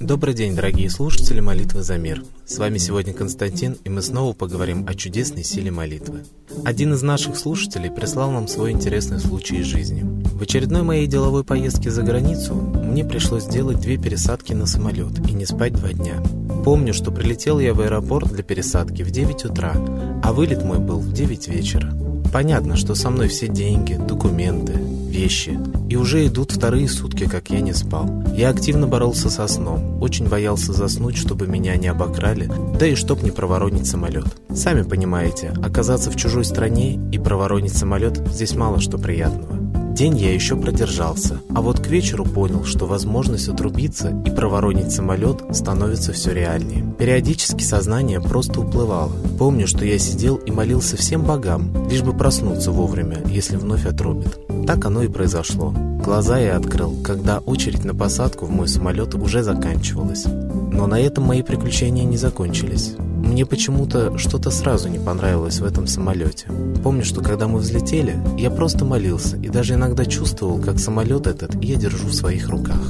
Добрый день, дорогие слушатели молитвы за мир. С вами сегодня Константин, и мы снова поговорим о чудесной силе молитвы. Один из наших слушателей прислал нам свой интересный случай из жизни. В очередной моей деловой поездке за границу мне пришлось сделать две пересадки на самолет и не спать два дня. Помню, что прилетел я в аэропорт для пересадки в 9 утра, а вылет мой был в 9 вечера. Понятно, что со мной все деньги, документы, вещи. И уже идут вторые сутки, как я не спал. Я активно боролся со сном, очень боялся заснуть, чтобы меня не обокрали, да и чтоб не проворонить самолет. Сами понимаете, оказаться в чужой стране и проворонить самолет здесь мало что приятного. День я еще продержался, а вот к вечеру понял, что возможность отрубиться и проворонить самолет становится все реальнее. Периодически сознание просто уплывало. Помню, что я сидел и молился всем богам, лишь бы проснуться вовремя, если вновь отрубит. Так оно и произошло. Глаза я открыл, когда очередь на посадку в мой самолет уже заканчивалась. Но на этом мои приключения не закончились. Мне почему-то что-то сразу не понравилось в этом самолете. Помню, что когда мы взлетели, я просто молился и даже иногда чувствовал, как самолет этот я держу в своих руках.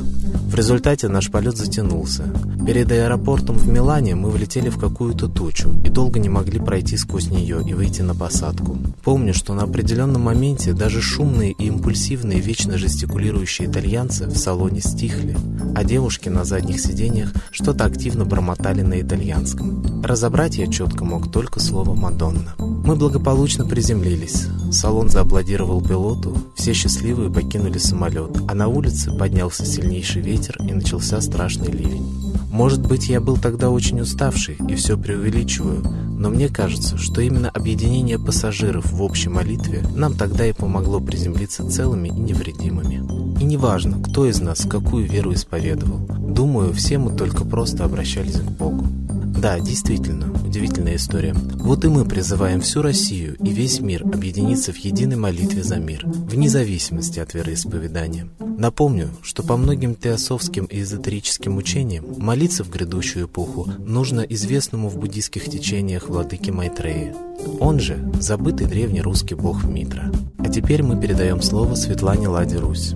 В результате наш полет затянулся. Перед аэропортом в Милане мы влетели в какую-то тучу и долго не могли пройти сквозь нее и выйти на посадку. Помню, что на определенном моменте даже шумные и импульсивные, вечно жестикулирующие итальянцы в салоне стихли, а девушки на задних сиденьях что-то активно бормотали на итальянском. Разобрать я четко мог только слово «Мадонна». Мы благополучно приземлились. Салон зааплодировал пилоту, все счастливые покинули самолет, а на улице поднялся сильнейший ветер и начался страшный ливень. Может быть, я был тогда очень уставший и все преувеличиваю, но мне кажется, что именно объединение пассажиров в общей молитве нам тогда и помогло приземлиться целыми и невредимыми. И неважно, кто из нас какую веру исповедовал, думаю, все мы только просто обращались к Богу. Да, действительно, удивительная история. Вот и мы призываем всю Россию и весь мир объединиться в единой молитве за мир, вне зависимости от вероисповедания. Напомню, что по многим теософским и эзотерическим учениям молиться в грядущую эпоху нужно известному в буддийских течениях владыке Майтрея. Он же забытый древний русский бог Митра. А теперь мы передаем слово Светлане Ладе Русь.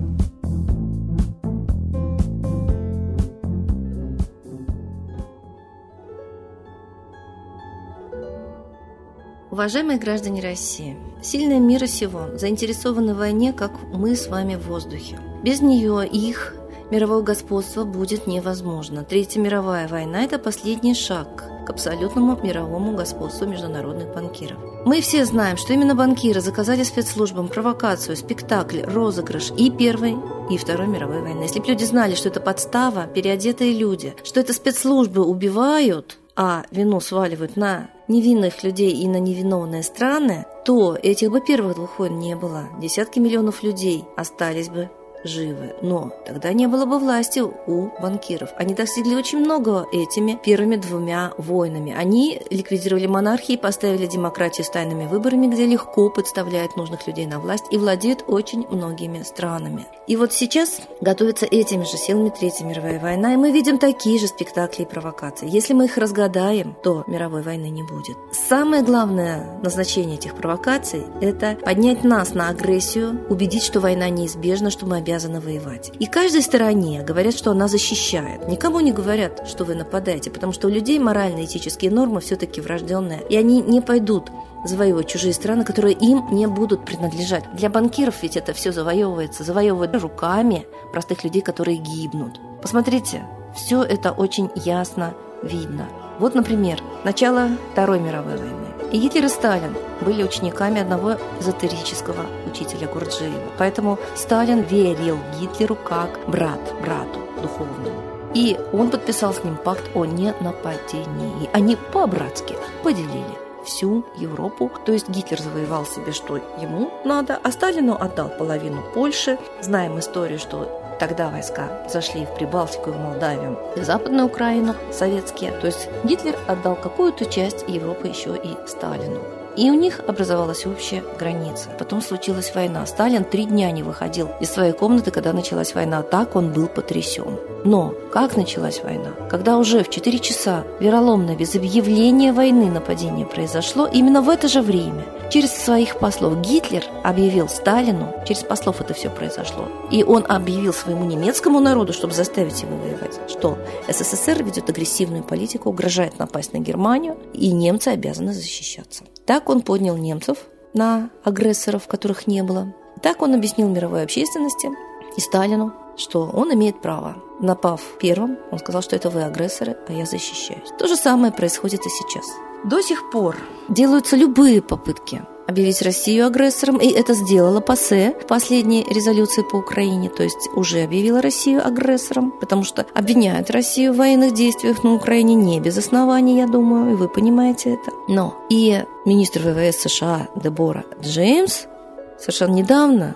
Уважаемые граждане России, сильные мира сего заинтересованы в войне, как мы с вами в воздухе. Без нее их мировое господство будет невозможно. Третья мировая война – это последний шаг к абсолютному мировому господству международных банкиров. Мы все знаем, что именно банкиры заказали спецслужбам провокацию, спектакль, розыгрыш и Первой, и Второй мировой войны. Если бы люди знали, что это подстава, переодетые люди, что это спецслужбы убивают, а вину сваливают на невинных людей и на невиновные страны, то этих бы первых двух войн не было. Десятки миллионов людей остались бы живы. Но тогда не было бы власти у банкиров. Они достигли очень много этими первыми двумя войнами. Они ликвидировали монархии, поставили демократию с тайными выборами, где легко подставляют нужных людей на власть и владеют очень многими странами. И вот сейчас готовится этими же силами Третья мировая война, и мы видим такие же спектакли и провокации. Если мы их разгадаем, то мировой войны не будет. Самое главное назначение этих провокаций – это поднять нас на агрессию, убедить, что война неизбежна, что мы обязаны воевать. И каждой стороне говорят, что она защищает. Никому не говорят, что вы нападаете, потому что у людей морально-этические нормы все-таки врожденные, и они не пойдут завоевывать чужие страны, которые им не будут принадлежать. Для банкиров ведь это все завоевывается, завоевывают руками простых людей, которые гибнут. Посмотрите, все это очень ясно видно. Вот, например, начало Второй мировой войны. И Гитлер и Сталин были учениками одного эзотерического учителя Гурджиева. Поэтому Сталин верил Гитлеру как брат брату духовному. И он подписал с ним пакт о ненападении. Они по-братски поделили всю Европу. То есть Гитлер завоевал себе, что ему надо, а Сталину отдал половину Польши. Знаем историю, что Тогда войска зашли в Прибалтику, в Молдавию, в Западную Украину, советские. То есть Гитлер отдал какую-то часть Европы еще и Сталину. И у них образовалась общая граница. Потом случилась война. Сталин три дня не выходил из своей комнаты, когда началась война. Так он был потрясен. Но как началась война? Когда уже в 4 часа вероломно, без объявления войны нападение произошло, именно в это же время через своих послов Гитлер объявил Сталину, через послов это все произошло, и он объявил своему немецкому народу, чтобы заставить его воевать, что СССР ведет агрессивную политику, угрожает напасть на Германию, и немцы обязаны защищаться. Так он поднял немцев на агрессоров, которых не было. Так он объяснил мировой общественности и Сталину, что он имеет право. Напав первым, он сказал, что это вы агрессоры, а я защищаюсь. То же самое происходит и сейчас. До сих пор делаются любые попытки объявить Россию агрессором, и это сделала ПАСЕ в последней резолюции по Украине, то есть уже объявила Россию агрессором, потому что обвиняют Россию в военных действиях на Украине не без оснований, я думаю, и вы понимаете это. Но и министр ВВС США Дебора Джеймс совершенно недавно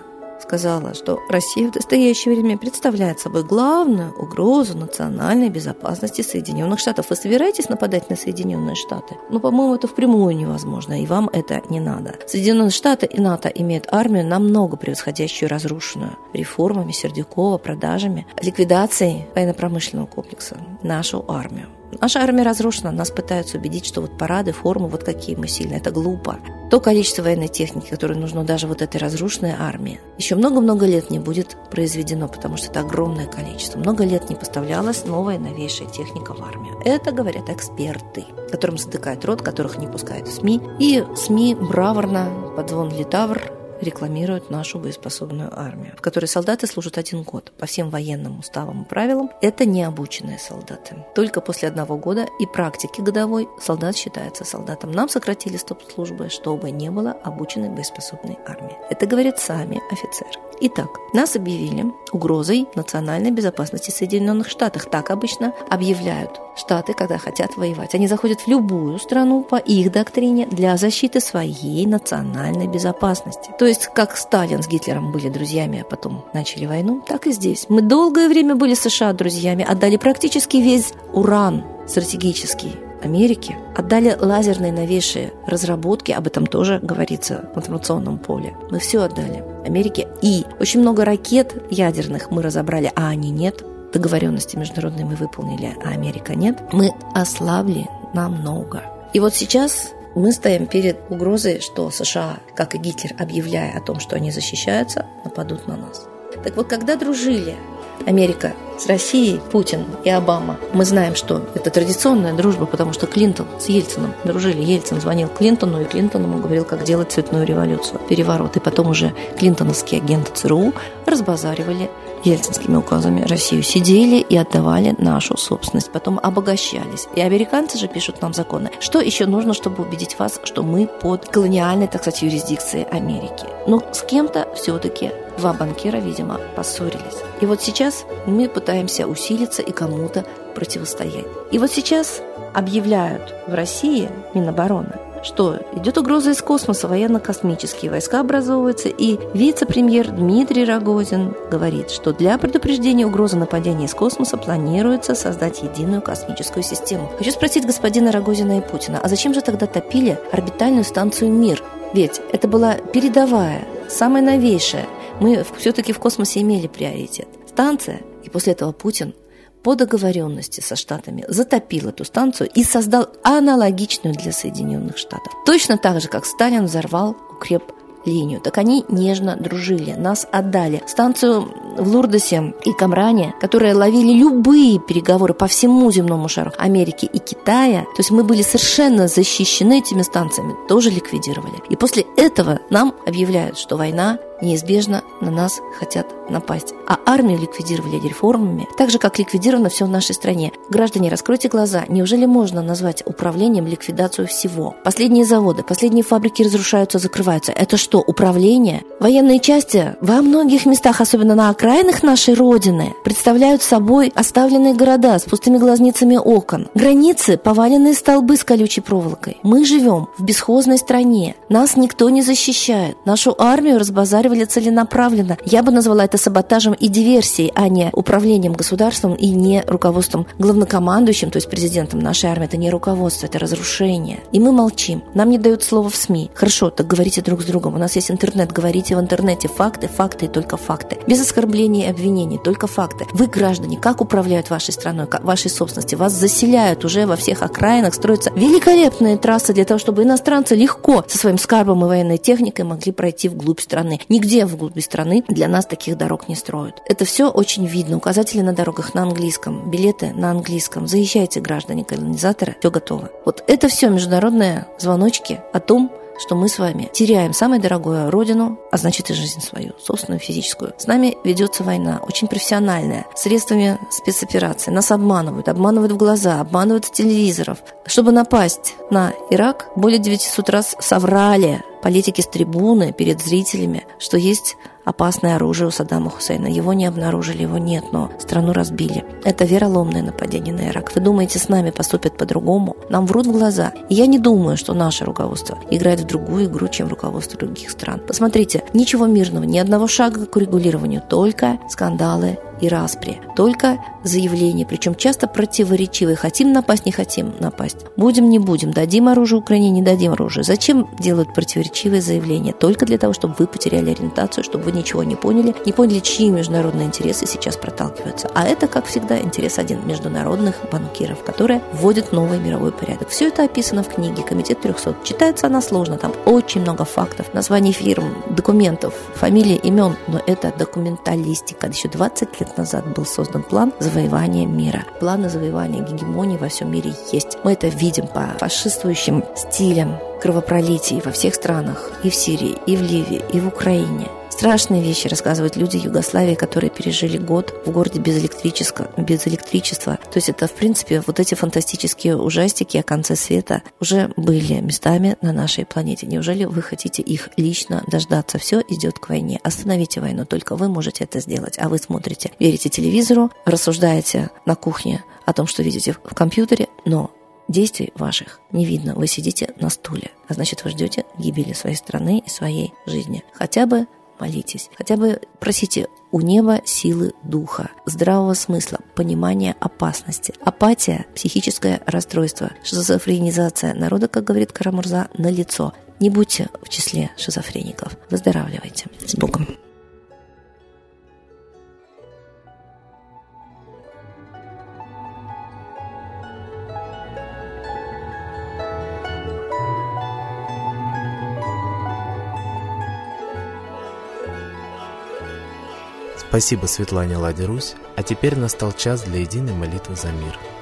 сказала, что Россия в настоящее время представляет собой главную угрозу национальной безопасности Соединенных Штатов. Вы собираетесь нападать на Соединенные Штаты? Ну, по-моему, это впрямую невозможно, и вам это не надо. Соединенные Штаты и НАТО имеют армию намного превосходящую разрушенную реформами Сердюкова, продажами, ликвидацией военно-промышленного комплекса, нашу армию. Наша армия разрушена, нас пытаются убедить, что вот парады, формы, вот какие мы сильные, это глупо. То количество военной техники, которое нужно даже вот этой разрушенной армии, еще много-много лет не будет произведено, потому что это огромное количество. Много лет не поставлялась новая новейшая техника в армию. Это говорят эксперты, которым затыкают рот, которых не пускают в СМИ. И СМИ браворно под звон литавр рекламируют нашу боеспособную армию, в которой солдаты служат один год по всем военным уставам и правилам. Это необученные солдаты. Только после одного года и практики годовой солдат считается солдатом. Нам сократили стоп-службы, чтобы не было обученной боеспособной армии. Это говорят сами офицеры. Итак, нас объявили угрозой национальной безопасности Соединенных Штатов. Так обычно объявляют Штаты, когда хотят воевать. Они заходят в любую страну по их доктрине для защиты своей национальной безопасности. То есть, как Сталин с Гитлером были друзьями, а потом начали войну, так и здесь. Мы долгое время были США друзьями, отдали практически весь уран стратегический Америки отдали лазерные новейшие разработки, об этом тоже говорится в информационном поле. Мы все отдали Америке. И очень много ракет ядерных мы разобрали, а они нет. Договоренности международные мы выполнили, а Америка нет. Мы ослабли намного. И вот сейчас мы стоим перед угрозой, что США, как и Гитлер, объявляя о том, что они защищаются, нападут на нас. Так вот, когда дружили Америка с Россией, Путин и Обама. Мы знаем, что это традиционная дружба, потому что Клинтон с Ельцином дружили. Ельцин звонил Клинтону, и Клинтон ему говорил, как делать цветную революцию, переворот. И потом уже клинтоновские агенты ЦРУ разбазаривали ельцинскими указами Россию, сидели и отдавали нашу собственность, потом обогащались. И американцы же пишут нам законы. Что еще нужно, чтобы убедить вас, что мы под колониальной, так сказать, юрисдикцией Америки? Ну, с кем-то все-таки два банкира, видимо, поссорились. И вот сейчас мы пытаемся усилиться и кому-то противостоять. И вот сейчас объявляют в России Минобороны, что идет угроза из космоса, военно-космические войска образовываются, и вице-премьер Дмитрий Рогозин говорит, что для предупреждения угрозы нападения из космоса планируется создать единую космическую систему. Хочу спросить господина Рогозина и Путина, а зачем же тогда топили орбитальную станцию «Мир»? Ведь это была передовая, самая новейшая. Мы все-таки в космосе имели приоритет. Станция, и после этого Путин по договоренности со Штатами затопил эту станцию и создал аналогичную для Соединенных Штатов. Точно так же, как Сталин взорвал укреп линию. Так они нежно дружили, нас отдали. Станцию в Лурдосе и Камране, которые ловили любые переговоры по всему земному шару Америки и Китая, то есть мы были совершенно защищены этими станциями, тоже ликвидировали. И после этого нам объявляют, что война неизбежно на нас хотят напасть. А армию ликвидировали реформами, так же, как ликвидировано все в нашей стране. Граждане, раскройте глаза. Неужели можно назвать управлением ликвидацию всего? Последние заводы, последние фабрики разрушаются, закрываются. Это что, управление? Военные части во многих местах, особенно на окраинах нашей Родины, представляют собой оставленные города с пустыми глазницами окон. Границы – поваленные столбы с колючей проволокой. Мы живем в бесхозной стране. Нас никто не защищает. Нашу армию разбазаривают настраивали целенаправленно. Я бы назвала это саботажем и диверсией, а не управлением государством и не руководством главнокомандующим, то есть президентом нашей армии. Это не руководство, это разрушение. И мы молчим. Нам не дают слова в СМИ. Хорошо, так говорите друг с другом. У нас есть интернет, говорите в интернете. Факты, факты и только факты. Без оскорблений и обвинений, только факты. Вы, граждане, как управляют вашей страной, вашей собственности? Вас заселяют уже во всех окраинах, строятся великолепные трассы для того, чтобы иностранцы легко со своим скарбом и военной техникой могли пройти вглубь страны. Нигде вглубь страны для нас таких дорог не строят. Это все очень видно. Указатели на дорогах на английском, билеты на английском. Заезжайте, граждане колонизаторы, все готово. Вот это все международные звоночки о том, что мы с вами теряем самое дорогое родину, а значит и жизнь свою, собственную физическую. С нами ведется война, очень профессиональная, средствами спецоперации. Нас обманывают, обманывают в глаза, обманывают с телевизоров. Чтобы напасть на Ирак, более 900 раз соврали политики с трибуны перед зрителями, что есть опасное оружие у Саддама Хусейна. Его не обнаружили, его нет, но страну разбили. Это вероломное нападение на Ирак. Вы думаете, с нами поступят по-другому? Нам врут в глаза. И я не думаю, что наше руководство играет в другую игру, чем руководство других стран. Посмотрите, ничего мирного, ни одного шага к урегулированию, только скандалы и распри. Только заявления, причем часто противоречивые. Хотим напасть, не хотим напасть. Будем, не будем. Дадим оружие Украине, не дадим оружие. Зачем делают противоречивые заявления? Только для того, чтобы вы потеряли ориентацию, чтобы вы ничего не поняли, не поняли, чьи международные интересы сейчас проталкиваются. А это, как всегда, интерес один – международных банкиров, которые вводят новый мировой порядок. Все это описано в книге «Комитет 300». Читается она сложно, там очень много фактов, названий фирм, документов, фамилий, имен, но это документалистика. Еще 20 лет назад был создан план завоевания мира. Планы завоевания гегемонии во всем мире есть. Мы это видим по фашистующим стилям кровопролитий во всех странах, и в Сирии, и в Ливии, и в Украине. Страшные вещи рассказывают люди Югославии, которые пережили год в городе без электричества, без электричества. То есть это, в принципе, вот эти фантастические ужастики о конце света уже были местами на нашей планете. Неужели вы хотите их лично дождаться? Все идет к войне. Остановите войну, только вы можете это сделать. А вы смотрите, верите телевизору, рассуждаете на кухне о том, что видите в компьютере, но действий ваших не видно. Вы сидите на стуле, а значит, вы ждете гибели своей страны и своей жизни. Хотя бы молитесь. Хотя бы просите у неба силы духа, здравого смысла, понимания опасности. Апатия, психическое расстройство, шизофренизация народа, как говорит Карамурза, на лицо. Не будьте в числе шизофреников. Выздоравливайте. С Богом. Спасибо Светлане Ладе Русь, а теперь настал час для единой молитвы за мир –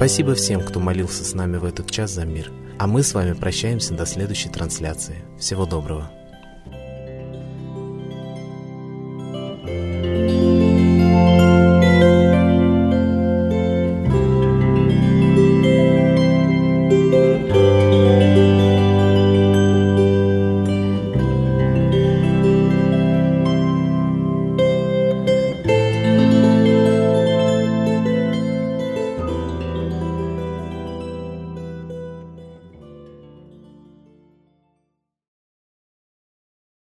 Спасибо всем, кто молился с нами в этот час за мир. А мы с вами прощаемся до следующей трансляции. Всего доброго.